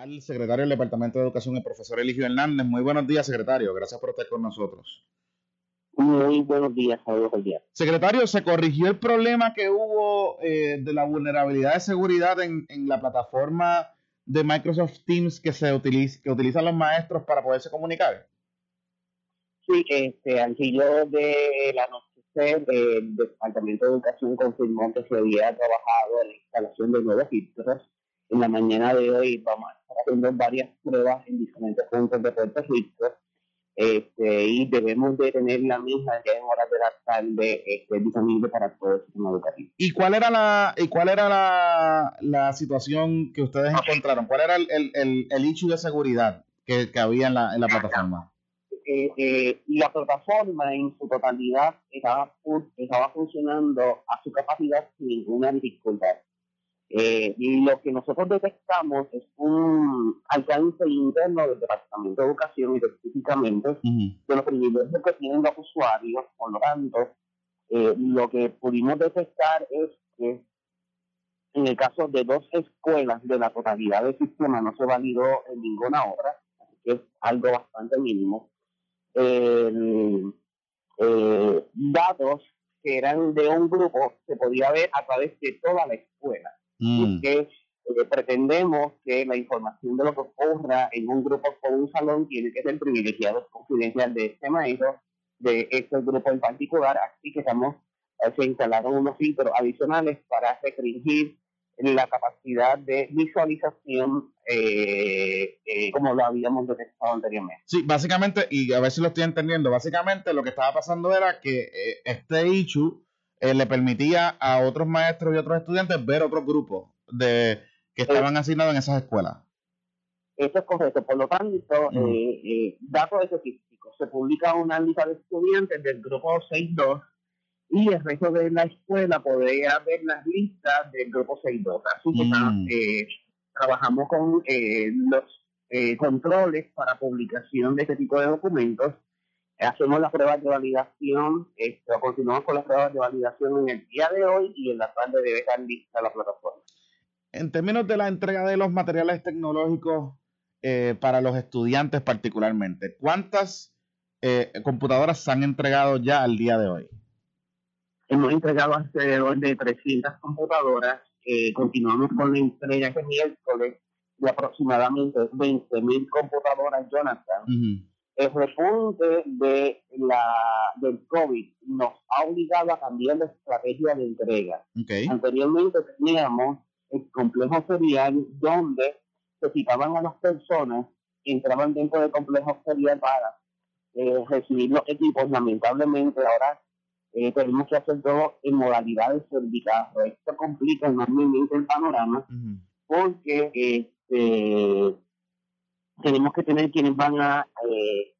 al secretario del Departamento de Educación, el profesor Eligio Hernández. Muy buenos días, secretario. Gracias por estar con nosotros. Muy buenos días, saludos día. Secretario, ¿se corrigió el problema que hubo eh, de la vulnerabilidad de seguridad en, la plataforma de Microsoft Teams que se utiliza, que utilizan los maestros para poderse comunicar? Sí, este, al filo de la noche el Departamento de Educación confirmó que se había trabajado en la instalación de nuevos filtros. En la mañana de hoy vamos a estar haciendo varias pruebas en diferentes puntos de Puerto Rico este, y debemos de tener la misma ya en horas de la tarde este, disponible para todo el sistema educativo. ¿Y cuál era la y cuál era la, la situación que ustedes encontraron? ¿Cuál era el, el, el, issue de seguridad que, que había en la, en la plataforma? Eh, eh, la plataforma en su totalidad estaba, estaba funcionando a su capacidad sin ninguna dificultad. Eh, y lo que nosotros detectamos es un alcance interno del Departamento de Educación y específicamente de los privilegios que tienen los usuarios. Por lo tanto, eh, lo que pudimos detectar es que en el caso de dos escuelas de la totalidad del sistema no se validó en ninguna obra, que es algo bastante mínimo. Eh, datos que eran de un grupo se podía ver a través de toda la escuela porque mm. eh, pretendemos que la información de lo que ocurra en un grupo o un salón tiene que ser privilegiado, confidencial de este maestro, de este grupo en particular, así que estamos, eh, se instalaron unos filtros adicionales para restringir la capacidad de visualización eh, como lo habíamos detectado anteriormente. Sí, básicamente, y a ver si lo estoy entendiendo, básicamente lo que estaba pasando era que este issue eh, le permitía a otros maestros y otros estudiantes ver otros grupos de que estaban asignados en esas escuelas. Eso es correcto. Por lo tanto, eh, eh, datos estadísticos. Se publica una lista de estudiantes del grupo 6.2 y el resto de la escuela podría ver las listas del grupo 6.2. Así que mm. trabajamos con los controles para publicación de este tipo de documentos hacemos las pruebas de validación, esto, continuamos con las pruebas de validación en el día de hoy y en la tarde debe estar lista la plataforma. En términos de la entrega de los materiales tecnológicos eh, para los estudiantes particularmente, ¿cuántas eh, computadoras se han entregado ya al día de hoy? Hemos entregado alrededor de 300 computadoras. Eh, continuamos con la entrega este miércoles de aproximadamente 20.000 computadoras, Jonathan el repunte de la, del COVID nos ha obligado a cambiar la estrategia de entrega. Anteriormente teníamos el complejo ferial donde se citaban a las personas que entraban dentro del complejo ferial para eh, recibir los equipos. Lamentablemente ahora eh, tenemos que hacer todo en modalidades cervicales. Esto complica enormemente el panorama porque este, tenemos que tener quienes van a, eh,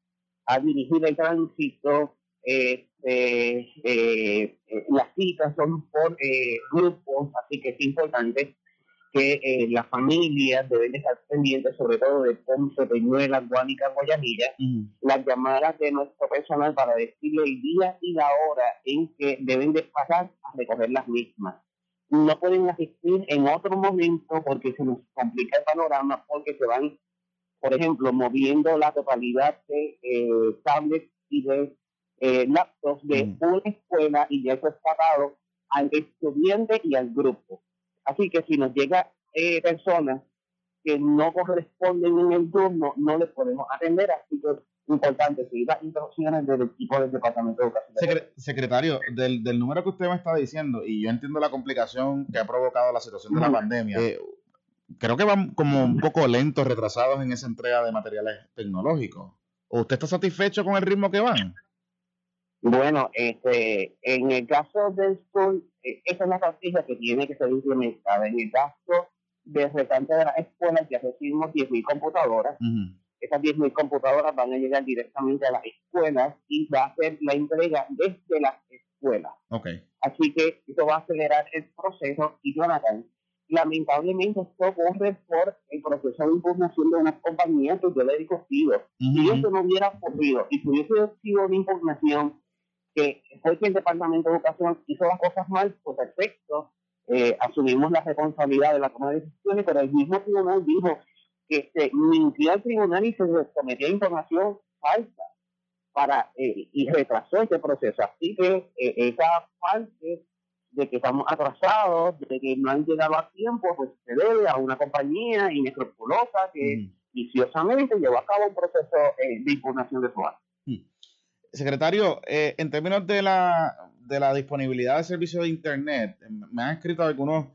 a dirigir el tránsito. Este, eh, las citas son por eh, grupos, así que es importante que eh, las familias deben estar pendientes, sobre todo de Ponce, Peñuela, Guánica, Guayanilla, las llamadas de nuestro personal para decirle el día y la hora en que deben de pasar a recoger las mismas. No pueden asistir en otro momento porque se nos complica el panorama, porque se van por ejemplo, moviendo la totalidad de eh, tablets y de eh, laptops de una escuela y ya eso es pagado al estudiante y al grupo. Así que si nos llega eh, personas que no corresponden en el turno, no les podemos atender, así que es importante seguir las instrucciones del equipo del Departamento de Educación. secretario, del, del número que usted me está diciendo, y yo entiendo la complicación que ha provocado la situación de la pandemia, eh, creo que van como un poco lentos, retrasados en esa entrega de materiales tecnológicos. ¿O usted está satisfecho con el ritmo que van? Bueno, este, en el caso del school, eh, esa es la estrategia que tiene que ser implementada. En el caso de recante de las escuelas, ya recibimos 10.000 computadoras. Esas 10.000 computadoras van a llegar directamente a las escuelas y va a ser la entrega desde las escuelas. Okay. Así que eso va a acelerar el proceso y Jonathan, lamentablemente esto ocurre por el proceso de impugnación de una compañía que yo le he discutido. Si eso no hubiera ocurrido y si hubiese sido una impugnación que fue que el Departamento de Educación hizo las cosas mal, pues perfecto, eh, asumimos la responsabilidad de la toma de decisiones, pero el mismo tribunal dijo que se mintió al tribunal y se sometía información falsa para eh, y retrasó este proceso. Así que eh, esa parte de que estamos atrasados, de que no han llegado a tiempo, pues se debe a una compañía inescrupulosa que viciosamente llevó a cabo un proceso eh, de impugnación de su acto. Secretario, en términos de la, de la disponibilidad de servicios de Internet, me han escrito algunos,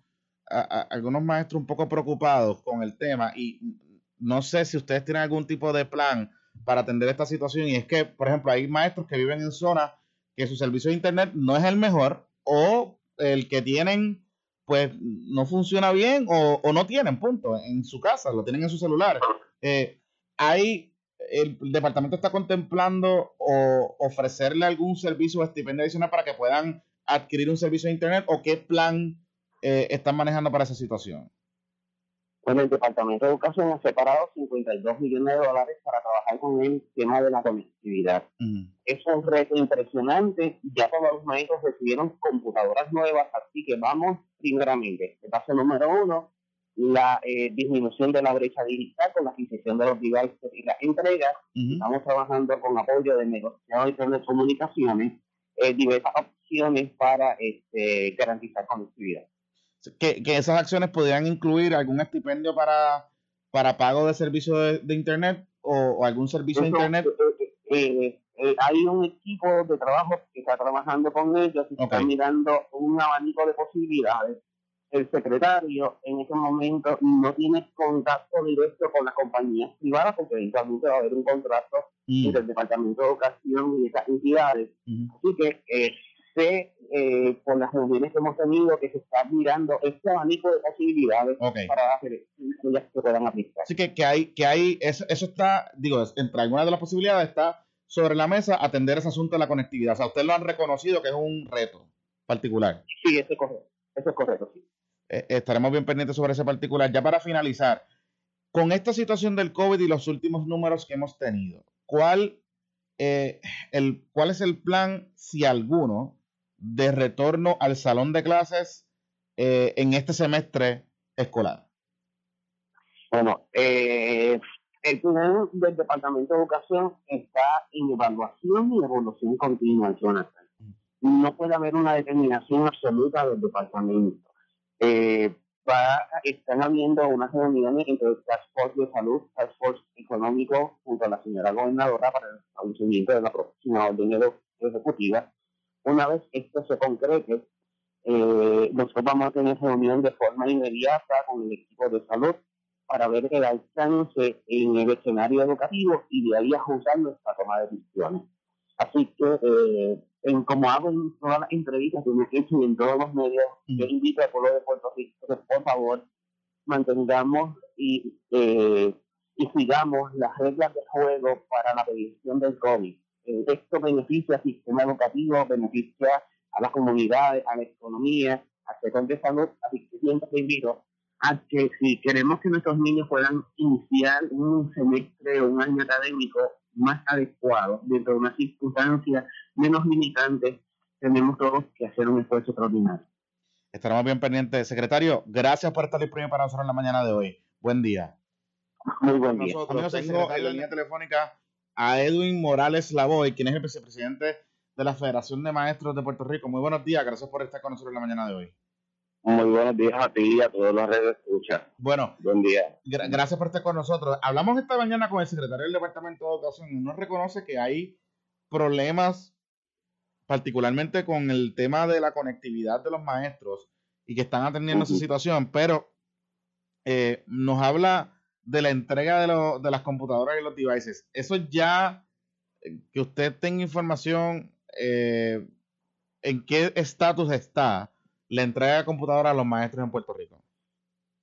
algunos maestros un poco preocupados con el tema y no sé si ustedes tienen algún tipo de plan para atender esta situación. Y es que, por ejemplo, hay maestros que viven en zonas que su servicio de Internet no es el mejor o el que tienen pues no funciona bien o, no tienen, punto, en su casa, lo tienen en su celular. Eh, hay, el, departamento está contemplando o ofrecerle algún servicio o estipendio adicional para que puedan adquirir un servicio de Internet o qué plan eh, están manejando para esa situación. Bueno, el Departamento de Educación ha separado 52 millones de dólares para trabajar con el tema de la conectividad. Es un reto impresionante. Ya todos los maestros recibieron computadoras nuevas, así que vamos primeramente. El paso número uno, la eh, disminución de la brecha digital con la adquisición de los devices y la entrega. Estamos trabajando con apoyo de negociados de comunicaciones, eh, diversas opciones para este, garantizar conectividad que, esas acciones podrían incluir algún estipendio para, para pago de servicio de, Internet o, algún servicio de Internet. Eh, eh, hay un equipo de trabajo que está trabajando con ellos y está mirando un abanico de posibilidades. El secretario en ese momento no tiene contacto directo con las compañías privadas porque eventualmente va a haber un contrato mm. entre el Departamento de Educación y esas entidades. Así que eh, eh, por las reuniones que hemos tenido que se está mirando este abanico de posibilidades para hacer que puedan aplicar. Así que, que hay, que hay eso, eso está, digo, entre algunas de las posibilidades está sobre la mesa atender ese asunto de la conectividad. O sea, ustedes lo han reconocido que es un reto particular. Sí, eso es correcto. Eso es correcto, sí. Eh, estaremos bien pendientes sobre ese particular. Ya para finalizar, con esta situación del COVID y los últimos números que hemos tenido, ¿cuál, eh, el, ¿cuál es el plan, si alguno, de retorno al salón de clases eh, en este semestre escolar? Bueno, eh, el plan del Departamento de Educación está en evaluación y evolución continua, Jonathan. No puede haber una determinación absoluta del departamento. Eh, están habiendo unas reuniones entre el Task Force de Salud, Task Force Económico, junto a la señora gobernadora para el establecimiento de la próxima orden ejecutiva una vez esto se concrete, eh, nosotros vamos a tener reunión de forma inmediata con el equipo de salud para ver el alcance en el escenario educativo y de ahí ajustar nuestra toma de decisiones. Así que, eh, en, como hago en todas las entrevistas que me he hecho y en todos los medios, yo invito al pueblo de Puerto Rico que, por favor, mantengamos y, eh, y sigamos las reglas de juego para la prevención del COVID esto beneficia al sistema educativo, beneficia a las comunidades, a la economía, al sector de salud, así que siempre te invito a que si queremos que nuestros niños puedan iniciar un semestre o un año académico más adecuado, dentro de unas circunstancias menos limitantes, tenemos todos que hacer un esfuerzo extraordinario. Estaremos bien pendientes. Secretario, gracias por estar disponible para nosotros en la mañana de hoy. Buen día. Muy buen día. Nosotros, tengo en la línea telefónica a Edwin Morales Lavoy, quien es el vicepresidente de la Federación de Maestros de Puerto Rico. Muy buenos días, gracias por estar con nosotros en la mañana de hoy. Muy buenos días a ti y a todos los redes escucha. Bueno, buen día. gracias por estar con nosotros. Hablamos esta mañana con el secretario del Departamento de Educación y nos reconoce que hay problemas, particularmente con el tema de la conectividad de los maestros y que están atendiendo esa situación, pero eh, nos habla de la entrega de, de las computadoras y los devices, eso ya, eh, que usted tenga información eh, en qué estatus está la entrega de computadoras a los maestros en Puerto Rico.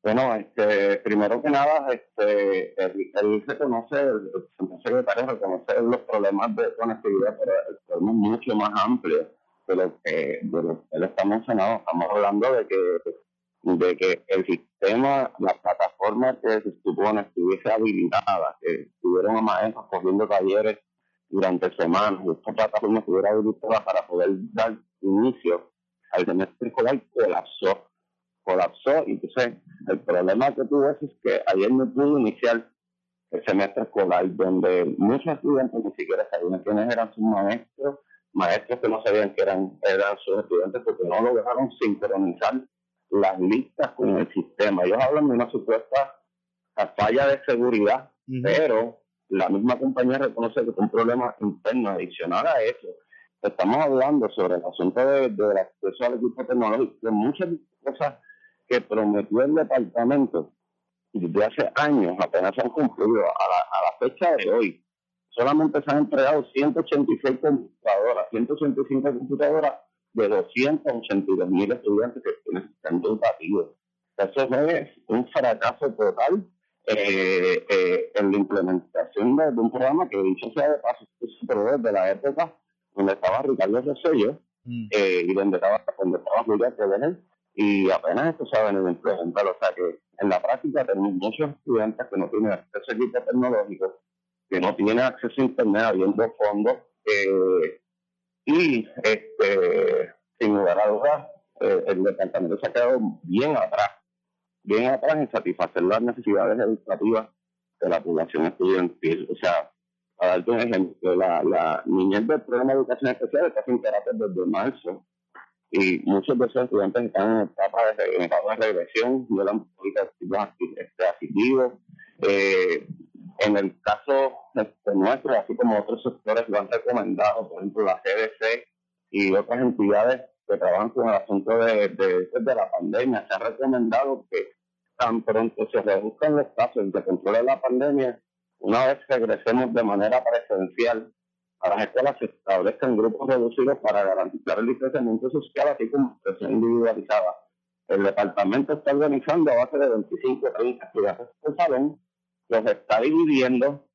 Bueno, este, primero que nada, este, él, reconoce, el, secretario reconoce los problemas de conectividad, pero el problema es mucho más amplio de lo que, de lo que él está mencionando. Estamos hablando de que de que el sistema, la plataforma que se supone estuviese habilitada, que estuvieron a maestros cogiendo talleres durante semanas, y esta plataforma estuviera habilitada para poder dar inicio al semestre escolar, colapsó. colapsó. Y entonces, el problema que tuvo es que ayer no pudo iniciar el semestre escolar, donde muchos estudiantes ni siquiera sabían quiénes eran sus maestros, maestros que no sabían que eran, eran sus estudiantes porque no lograron sincronizar las listas con el sistema. Ellos hablan de una supuesta falla de seguridad, pero la misma compañía reconoce que es un problema interno adicional a eso. Estamos hablando sobre el asunto de, del acceso al equipo tecnológico, de muchas cosas que prometió el departamento desde hace años apenas se han cumplido. A la, a la fecha de hoy, solamente se han entregado 186 computadoras, 185 computadoras de 282 mil estudiantes que tienen sistema educativo. Eso es un fracaso total eh, eh, en la implementación de, un programa que, dicho sea de paso, se desde la época donde estaba Ricardo Rosello mm. eh, y donde estaba, donde estaba Julia y apenas esto se ha venido a implementar. O sea que en la práctica tenemos muchos estudiantes que no tienen acceso a equipo tecnológico, que no tienen acceso a internet habiendo fondos eh, y este sin lugar a dudas eh, el departamento se ha quedado bien atrás, bien atrás en satisfacer las necesidades educativas de la población estudiantil. O sea, para darte un ejemplo, la, la niñez del programa de educación especial está sin carácter desde marzo y muchos de esos estudiantes están en etapa de, en etapa de regresión, violan políticas este, asistidos. Eh, en el caso este, nuestro, así como otros sectores lo han recomendado, por ejemplo la CDC y otras entidades que trabajan con el asunto de, de, de la pandemia, se ha recomendado que tan pronto se reduzcan los casos de control de la pandemia, una vez regresemos de manera presencial a las escuelas se establezcan grupos reducidos para garantizar el distanciamiento social, así como expresión individualizada. El departamento está organizando a base de 25 o 30 estudiantes por salón, los está dividiendo,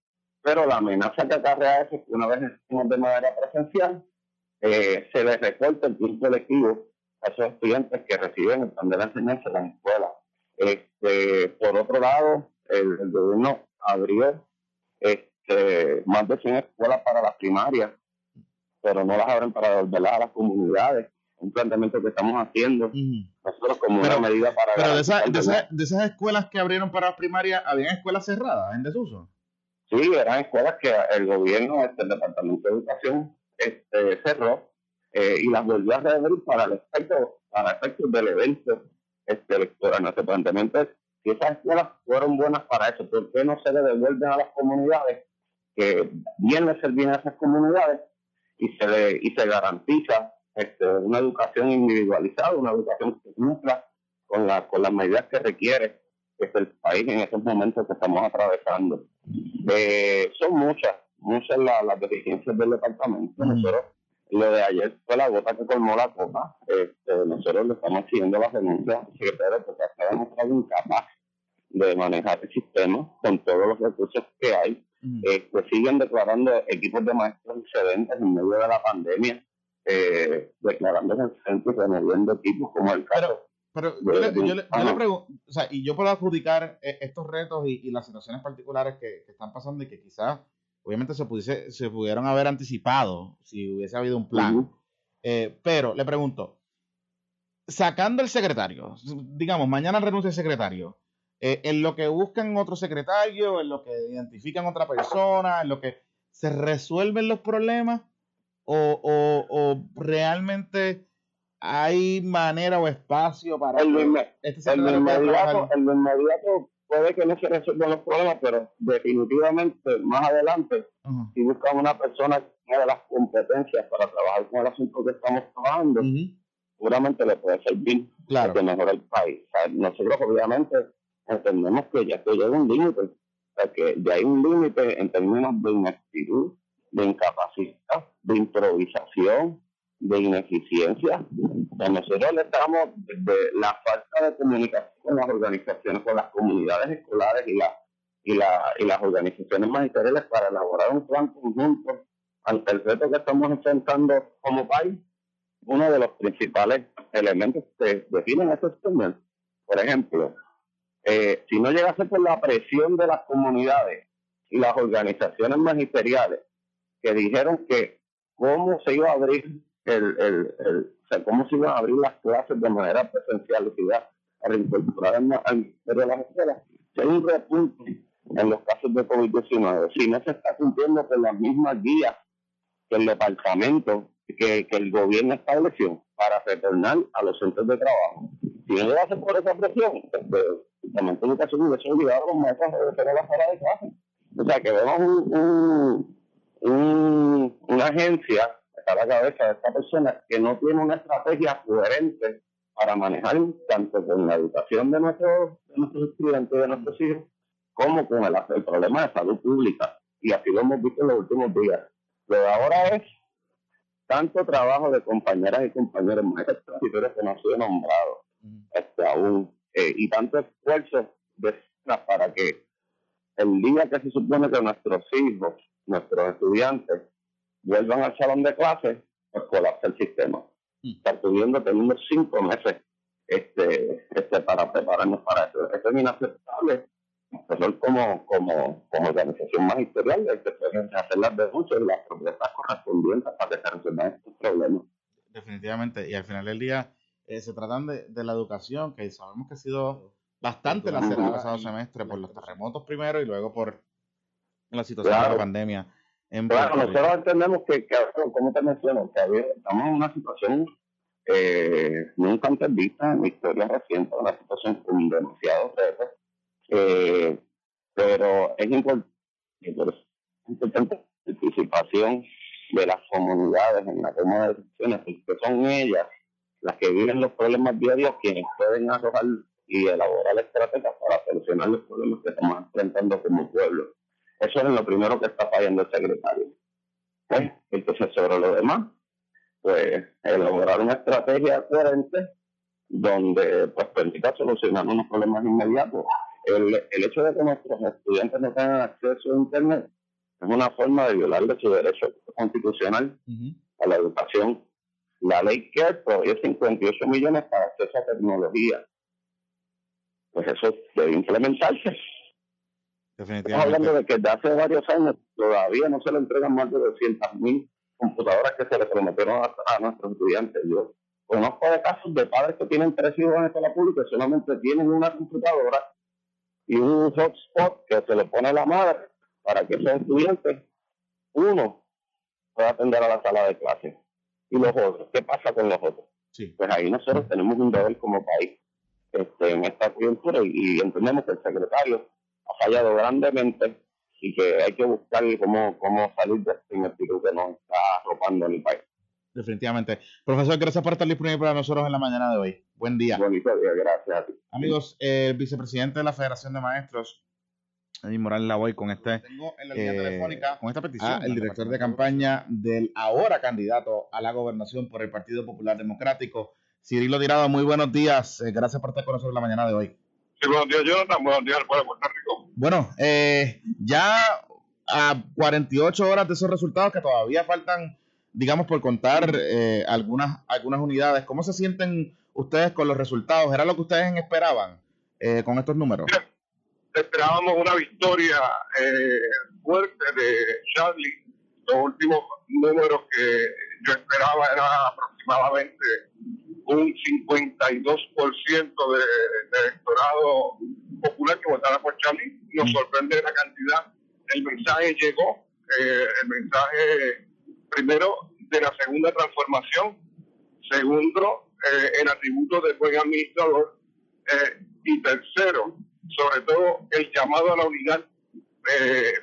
pero la amenaza que acarrea es que una vez estemos de manera presencial, eh, se les recorta el tiempo lectivo a esos estudiantes que reciben el plan de la enseñanza en la escuela. Este, por otro lado, el, gobierno abrió este, más de 100 escuelas para las primarias, pero no las abren para devolverlas a las comunidades. Un planteamiento que estamos haciendo nosotros como una medida para... Pero de, esas escuelas que abrieron para las primarias, ¿habían escuelas cerradas en desuso? Sí, eran escuelas que el gobierno, este, el Departamento de Educación, este, cerró eh, y las volvió a reabrir para el efecto, para efectos del evento este, electoral. Nuestro planteamiento es si esas escuelas fueron buenas para eso, ¿por qué no se le devuelven a las comunidades que bien le servían a esas comunidades y se le, y se garantiza una educación individualizada, una educación que cumpla con, la, con las medidas que requiere este, el país en estos momentos que estamos atravesando. Eh, son muchas, muchas las deficiencias del departamento. Nosotros, lo de ayer fue la gota que colmó la copa. Este, nosotros le estamos siguiendo la renuncia al secretario porque se ha demostrado incapaz de manejar el sistema con todos los recursos que hay eh, pues siguen declarando equipos de maestros excedentes en medio de la pandemia, eh, declarando removiendo equipos como el caso. Pero, yo, le, yo, le, pregunto, o sea, y yo puedo adjudicar eh, estos retos y, las situaciones particulares que, están pasando y que quizás, obviamente, se, pudiese, se pudieron haber anticipado si hubiese habido un plan. pero le pregunto, sacando el secretario, digamos, mañana renuncia el secretario, eh, en lo que buscan otro secretario, en lo que identifican otra persona, en lo que se resuelven los problemas, o, o, realmente hay manera o espacio para el, este el, inmediato, el inmediato puede que no se resuelvan los problemas, pero definitivamente más adelante, si buscan una persona que tenga las competencias para trabajar con el asunto que estamos trabajando, seguramente le puede servir claro. que mejore el país. nosotros obviamente entendemos que ya se llega un límite, o sea, que ya hay un límite en términos de inactitud, de incapacidad, de improvisación, de ineficiencia. nosotros le estamos la falta de comunicación con las organizaciones, con las comunidades escolares y, la, y, la, y las organizaciones magisteriales para elaborar un plan conjunto ante el reto que estamos enfrentando como país. Uno de los principales elementos que definen ese sistema, por ejemplo, eh, si no llegase por la presión de las comunidades y las organizaciones magisteriales que dijeron que cómo se iba a abrir el, el, el cómo se iban a abrir las clases de manera presencial, a reincorporar al Ministerio de las Escuelas, si hay un repunte en los casos de COVID-19, si no se está cumpliendo con las mismas guías que el departamento, que, el gobierno estableció para retornar a los centros de trabajo. Si no lo hace por esa presión, pues, pues, el Departamento de Educación hubiese obligado a los maestros a regresar a la sala de clase. O sea, que vemos un, una agencia a la cabeza de esta persona que no tiene una estrategia coherente para manejar tanto con la educación de nuestros, de nuestros estudiantes de nuestros hijos, como con el, el, problema de salud pública. Y así lo hemos visto en los últimos días. Lo de ahora es tanto trabajo de compañeras y compañeros maestros que no han sido nombrados este, aún, eh, y tanto esfuerzo de, para que el día que se supone que nuestros hijos, nuestros estudiantes, vuelvan al salón de clase, pues colapsa el sistema. Mm. Estar pudiendo tener cinco meses este, este, para prepararnos para eso. Esto es inaceptable. Nosotros como, como, como organización magisterial que hacer las denuncias y las propuestas correspondientes para que se resuelvan estos problemas. Definitivamente. Y al final del día eh, se tratan de, de, la educación, que sabemos que ha sido bastante la el pasado semestre por los terremotos primero y luego por la situación de la pandemia. Claro, nosotros entendemos que, que, como te menciono, que estamos en una situación eh, nunca antes vista en la historia reciente, una situación con demasiados retos, eh, pero es importante, la participación de las comunidades en la toma de decisiones, porque son ellas las que viven los problemas diarios quienes pueden arrojar y elaborar estrategias para solucionar los problemas que estamos enfrentando como pueblo. Eso es lo primero que está fallando el secretario. Pues, entonces, sobre lo demás, pues elaborar una estrategia coherente donde pues permita solucionar unos problemas inmediatos. El, el hecho de que nuestros estudiantes no tengan acceso a Internet es una forma de violarle su derecho constitucional a la educación. La ley que provee 58 millones para acceso a tecnología. Pues eso debe implementarse. Estamos hablando de que desde hace varios años todavía no se le entregan más de 200.000 computadoras que se le prometieron a, nuestros estudiantes. Yo conozco de casos de padres que tienen tres hijos en escuela pública y solamente tienen una computadora y un hotspot que se le pone a la madre para que esos estudiantes, uno, pueda atender a la sala de clase. Y los otros, ¿qué pasa con los otros? Pues ahí nosotros tenemos un deber como país este, en esta coyuntura y entendemos que el secretario ha fallado grandemente y que hay que buscar cómo, cómo salir de este espíritu que nos está arropando en el país. Definitivamente. Profesor, gracias por estar disponible para nosotros en la mañana de hoy. Buen día. Bonito día, gracias a ti. Amigos, el vicepresidente de la Federación de Maestros, Eddie Morales voy con este Tengo en la línea eh, telefónica con esta petición el director de campaña del ahora candidato a la gobernación por el Partido Popular Democrático, Cirilo Tirado. Muy buenos días. Eh, gracias por estar con nosotros en la mañana de hoy. Sí, buenos días, Jonathan. Buenos días al Puerto Rico. Bueno, eh, ya a 48 horas de esos resultados que todavía faltan, digamos, por contar eh, algunas, algunas unidades, ¿cómo se sienten ustedes con los resultados? ¿Era lo que ustedes esperaban eh, con estos números? esperábamos una victoria fuerte de Charlie. Los últimos números que yo esperaba eran aproximadamente un 52% de, de electorado popular que votara por Charlie. Nos mm. sorprende la cantidad. El mensaje llegó, eh, el mensaje primero de la segunda transformación, segundo, eh, el atributo de buen administrador eh, y tercero, sobre todo el llamado a la unidad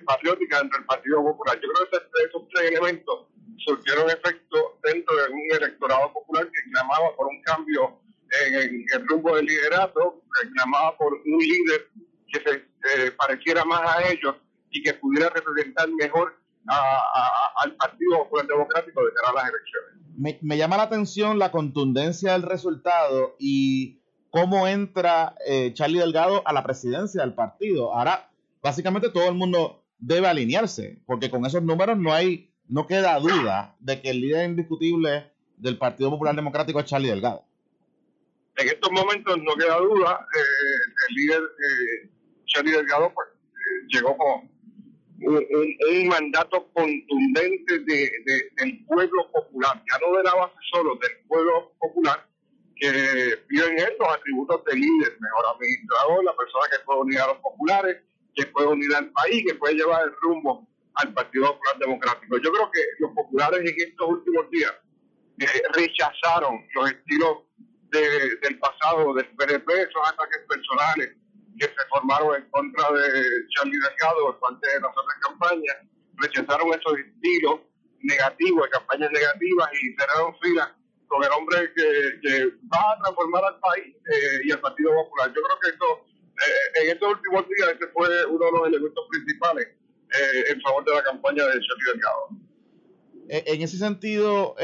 patriótica entre el Partido Popular. Yo creo que esos tres elementos surgieron efecto dentro de un electorado popular que clamaba por un cambio en, el rumbo del liderato, que clamaba por un líder que se eh, pareciera más a ellos y que pudiera representar mejor al Partido Popular Democrático de cara a las elecciones. Me, llama la atención la contundencia del resultado y cómo entra eh, Charlie Delgado a la presidencia del partido. Ahora, básicamente todo el mundo debe alinearse, porque con esos números no hay no queda duda de que el líder indiscutible del Partido Popular Democrático es Charlie Delgado. En estos momentos no queda duda, eh, el líder eh, Charlie Delgado pues, eh, llegó con un, mandato contundente de, del pueblo popular, ya no de la base solo, del pueblo popular, que vio en él los atributos de líder, mejor administrador, la persona que puede unir a los populares, que puede unir al país, que puede llevar el rumbo al Partido Popular Democrático. Yo creo que los populares en estos últimos días eh, rechazaron los estilos del pasado del PNP, esos ataques personales que se formaron en contra de Charlie Delgado parte de las otras campañas, rechazaron esos estilos negativos, de campañas negativas y cerraron filas con el hombre que, va a transformar al país eh, y al Partido Popular. Yo creo que esto, eh, en estos últimos días, este fue uno de los elementos principales eh, en favor de la campaña de Charlie Delgado. En ese sentido,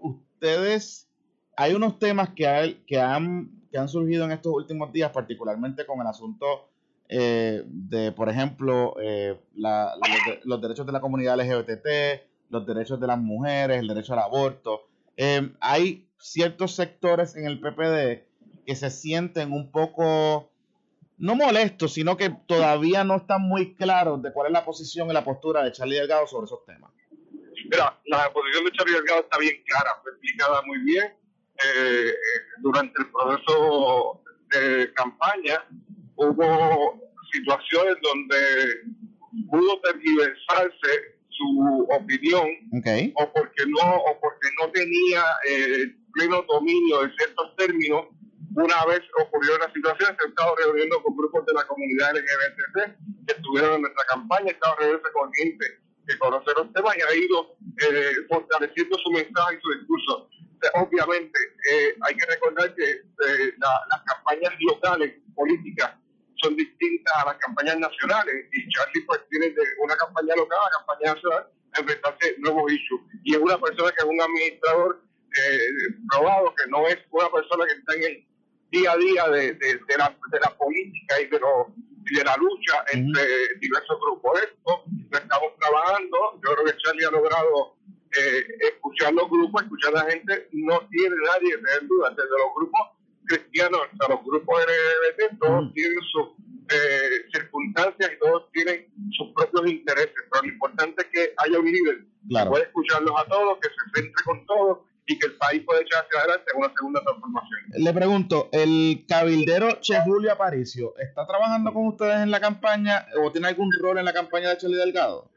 ustedes, hay unos temas que, han, que han surgido en estos últimos días, particularmente con el asunto de, por ejemplo, los, derechos de la comunidad LGBT, los derechos de las mujeres, el derecho al aborto. Hay ciertos sectores en el PPD que se sienten un poco, no molestos, sino que todavía no están muy claros de cuál es la posición y la postura de Charlie Delgado sobre esos temas. Mira, la posición de Charlie Delgado está bien clara, fue explicada muy bien eh, eh, durante el proceso de campaña. Hubo situaciones donde pudo tergiversarse su opinión o porque no o porque no tenía eh, pleno dominio de ciertos términos una vez ocurrió la situación se ha estado reuniendo con grupos de la comunidad LGBT que estuvieron en nuestra campaña, estado reuniéndose con gente que conoce los temas y ha ido eh, fortaleciendo su mensaje y su discurso. obviamente, eh, hay que recordar que eh, las campañas locales políticas son distintas a las campañas nacionales y Charlie pues tiene de una campaña local a la campaña nacional enfrentarse nuevos issues y es una persona que es un administrador eh, probado que no es una persona que está en el día a día de, de, la, de la, política y de, lo, de la lucha entre diversos grupos. Esto lo estamos trabajando. Yo creo que Charlie ha logrado eh, escuchar los grupos, escuchar a la gente. No tiene nadie tener dudas. Desde los grupos cristianos hasta los grupos LGBT, todos tienen sus eh, circunstancias y todos tienen sus propios intereses, pero lo importante es que haya un líder que pueda escucharlos a todos, que se centre con todos y que el país pueda echar hacia adelante una segunda transformación. Le pregunto, ¿el cabildero Che Julio Aparicio está trabajando con ustedes en la campaña o tiene algún rol en la campaña de Charlie Delgado?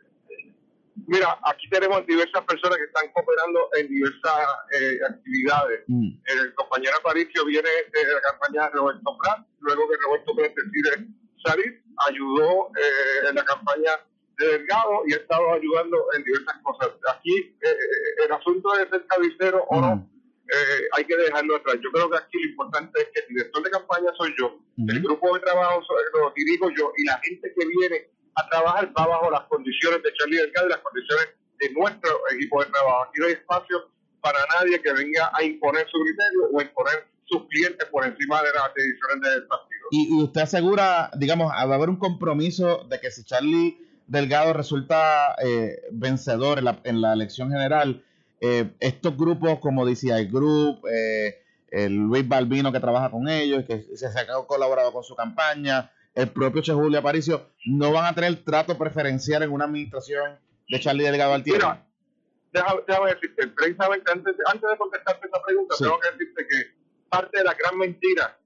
Mira, aquí tenemos diversas personas que están cooperando en diversas eh, actividades. Mm. El compañero Aparicio viene de la campaña de Roberto Prat, luego que Roberto Prat decide salir, ayudó eh, en la campaña de Delgado y ha estado ayudando en diversas cosas. Aquí eh, el asunto de ser cabecero o no, mm. hay que dejarlo atrás. Yo creo que aquí lo importante es que el director de campaña soy yo, el grupo de trabajo lo dirijo yo y la gente que viene a trabajar va bajo las condiciones de Charlie Delgado y las condiciones de nuestro equipo de trabajo. Aquí no hay espacio para nadie que venga a imponer su criterio o imponer sus clientes por encima de las decisiones del partido. Y, usted asegura, digamos, va a haber un compromiso de que si Charlie Delgado resulta eh, vencedor en la, en la, elección general, eh, estos grupos como DCI Group, eh, el Luis Balbino que trabaja con ellos, que se ha colaborado con su campaña, el propio Che Julio Aparicio, no van a tener trato preferencial en una administración de Charlie Delgado al tiempo. Mira, déjame, decirte, precisamente antes, antes de contestarte esta pregunta, tengo que decirte que parte de la gran mentira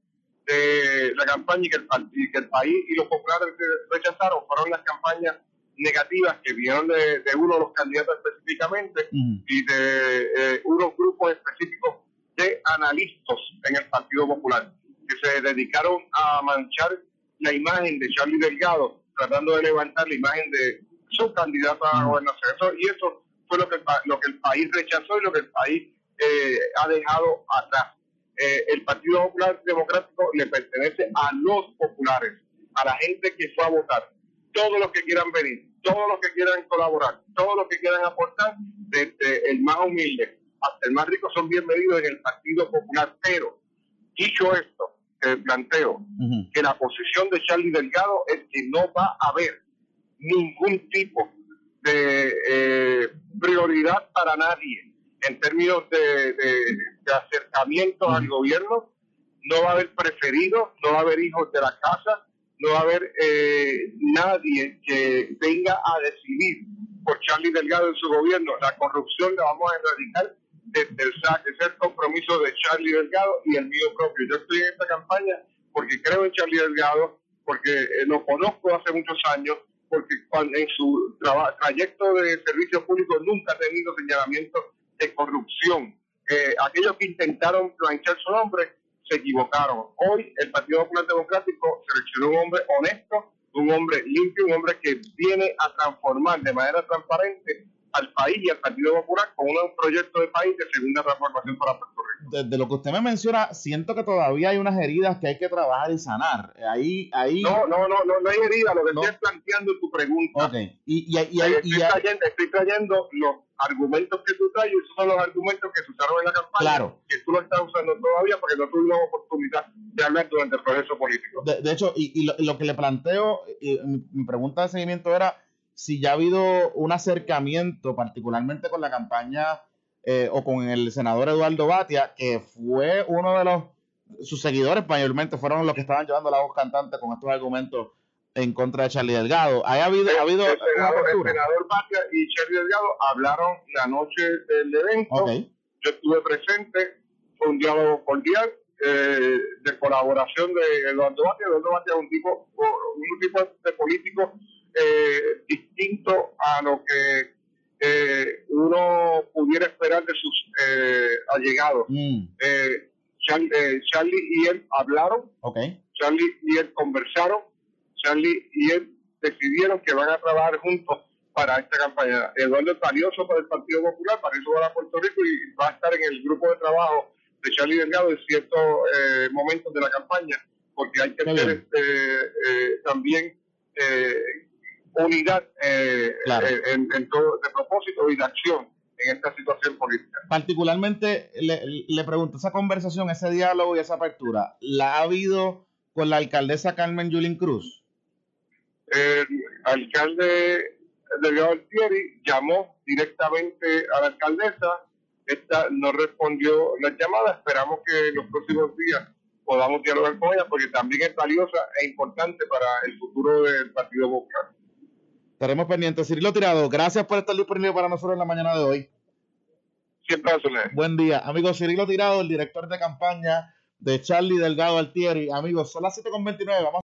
de la campaña y que el, país y los populares rechazaron fueron las campañas negativas que vieron de, uno de los candidatos específicamente y de eh, unos grupos específicos de analistas en el Partido Popular que se dedicaron a manchar la imagen de Charlie Delgado, tratando de levantar la imagen de su candidato a la gobernación. y eso fue lo que, lo que el país rechazó y lo que el país eh, ha dejado atrás. Eh, el Partido Popular Democrático le pertenece a los populares, a la gente que fue a votar. Todos los que quieran venir, todos los que quieran colaborar, todos los que quieran aportar, desde el más humilde hasta el más rico, son bienvenidos en el Partido Popular. Pero, dicho esto, planteo que la posición de Charlie Delgado es que no va a haber ningún tipo de eh, prioridad para nadie en términos de, acercamiento al gobierno. No va a haber preferidos, no va a haber hijos de la casa, no va a haber eh, nadie que venga a decidir por Charlie Delgado en su gobierno. La corrupción la vamos a erradicar desde el SAC. Ese es el compromiso de Charlie Delgado y el mío propio. Yo estoy en esta campaña porque creo en Charlie Delgado, porque eh, lo conozco hace muchos años, porque en su trayecto de servicio público nunca ha tenido señalamientos de corrupción. Eh, aquellos que intentaron planchar su nombre se equivocaron. Hoy el Partido Popular Democrático seleccionó un hombre honesto, un hombre limpio, un hombre que viene a transformar de manera transparente al país y al Partido Popular con un proyecto de país de segunda transformación para Puerto Rico. Desde lo que usted me menciona, siento que todavía hay unas heridas que hay que trabajar y sanar. Ahí, ahí... No, no, no, no, no hay heridas, lo que estoy planteando en tu pregunta. Ok, y, y, y, estoy, trayendo, estoy trayendo los argumentos que tú traes, esos son los argumentos que se usaron en la campaña, claro. que tú lo estás usando todavía porque no tuvimos oportunidad de hablar durante el proceso político. De, hecho, y, lo, lo, que le planteo, mi pregunta de seguimiento era si ya ha habido un acercamiento, particularmente con la campaña eh, o con el senador Eduardo Batia, que fue uno de los, sus seguidores mayormente fueron los que estaban llevando la voz cantante con estos argumentos en contra de Charlie Delgado. ¿Ha habido, ha habido el, senador, Batia y Charlie Delgado hablaron la noche del evento. Yo estuve presente, fue un diálogo cordial eh, de colaboración de Eduardo Batia. Eduardo Batia es un tipo, un tipo de político eh, distinto a lo que eh, uno pudiera esperar de sus eh, allegados. Mm. Eh, Charlie, y él hablaron, Charlie y él conversaron, Charlie y él decidieron que van a trabajar juntos para esta campaña. Eduardo es valioso para el Partido Popular, para eso va a Puerto Rico y va a estar en el grupo de trabajo de Charlie Delgado en ciertos momentos de la campaña, porque hay que tener este, también unidad eh, eh, en, todo de propósito y de acción en esta situación política. Particularmente, le, le pregunto, esa conversación, ese diálogo y esa apertura, ¿la ha habido con la alcaldesa Carmen Yulín Cruz? El alcalde Delgado Altieri llamó directamente a la alcaldesa, esta no respondió la llamada, esperamos que en los próximos días podamos dialogar con ella porque también es valiosa e importante para el futuro del Partido Popular. Estaremos pendientes. Cirilo Tirado, gracias por estar disponible para nosotros en la mañana de hoy. Siempre Buen día. Amigo Cirilo Tirado, el director de campaña de Charlie Delgado Altieri. Amigos, son las 7.29. Vamos